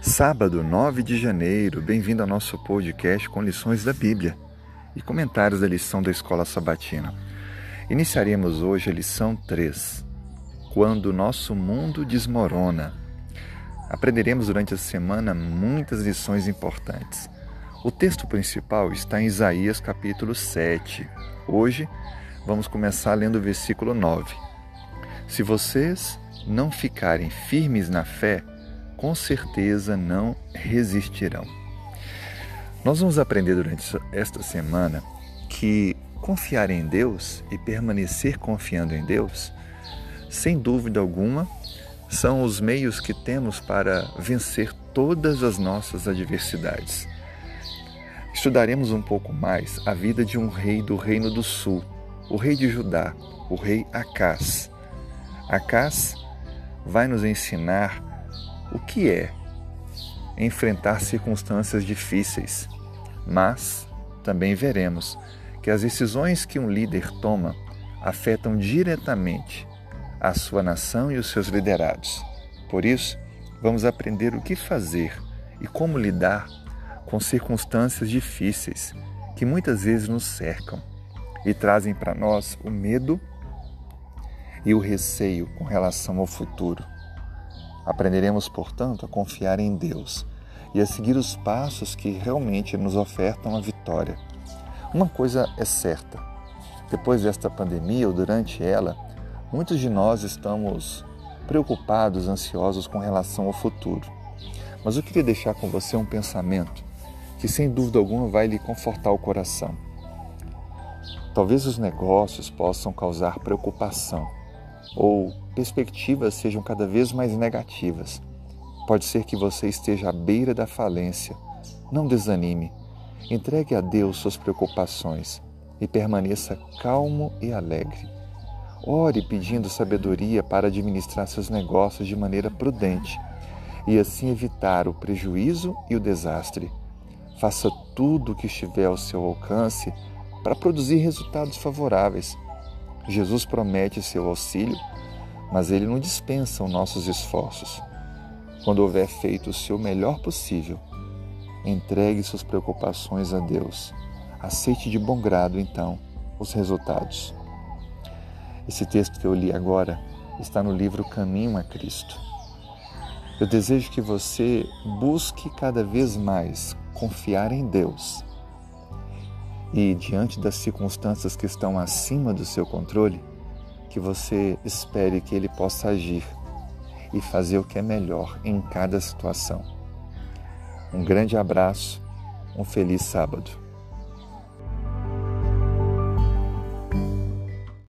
Sábado, 9 de janeiro, bem-vindo ao nosso podcast com lições da Bíblia e comentários da lição da Escola Sabatina. Iniciaremos hoje a lição 3, Quando o Nosso Mundo Desmorona. Aprenderemos durante a semana muitas lições importantes. O texto principal está em Isaías capítulo 7. Hoje vamos começar lendo o versículo 9. Se vocês não ficarem firmes na fé, com certeza não resistirão. Nós vamos aprender durante esta semana que confiar em Deus e permanecer confiando em Deus, sem dúvida alguma, são os meios que temos para vencer todas as nossas adversidades. Estudaremos um pouco mais a vida de um rei do Reino do Sul, o rei de Judá, o rei Acás. Acás vai nos ensinar o que é enfrentar circunstâncias difíceis, mas também veremos que as decisões que um líder toma afetam diretamente a sua nação e os seus liderados. Por isso, vamos aprender o que fazer e como lidar com circunstâncias difíceis que muitas vezes nos cercam e trazem para nós o medo e o receio com relação ao futuro. Aprenderemos, portanto, a confiar em Deus e a seguir os passos que realmente nos ofertam a vitória. Uma coisa é certa: depois desta pandemia ou durante ela, muitos de nós estamos preocupados, ansiosos com relação ao futuro. Mas eu queria deixar com você um pensamento que, sem dúvida alguma, vai lhe confortar o coração. Talvez os negócios possam causar preocupação ou perspectivas sejam cada vez mais negativas. Pode ser que você esteja à beira da falência. Não desanime. Entregue a Deus suas preocupações e permaneça calmo e alegre. Ore pedindo sabedoria para administrar seus negócios de maneira prudente e assim evitar o prejuízo e o desastre. Faça tudo o que estiver ao seu alcance para produzir resultados favoráveis. Jesus promete seu auxílio, mas ele não dispensa os nossos esforços. Quando houver feito o seu melhor possível, entregue suas preocupações a Deus. Aceite de bom grado, então, os resultados. Esse texto que eu li agora está no livro Caminho a Cristo. Eu desejo que você busque cada vez mais confiar em Deus e, diante das circunstâncias que estão acima do seu controle, que você espere que Ele possa agir e fazer o que é melhor em cada situação. Um grande abraço, um feliz sábado.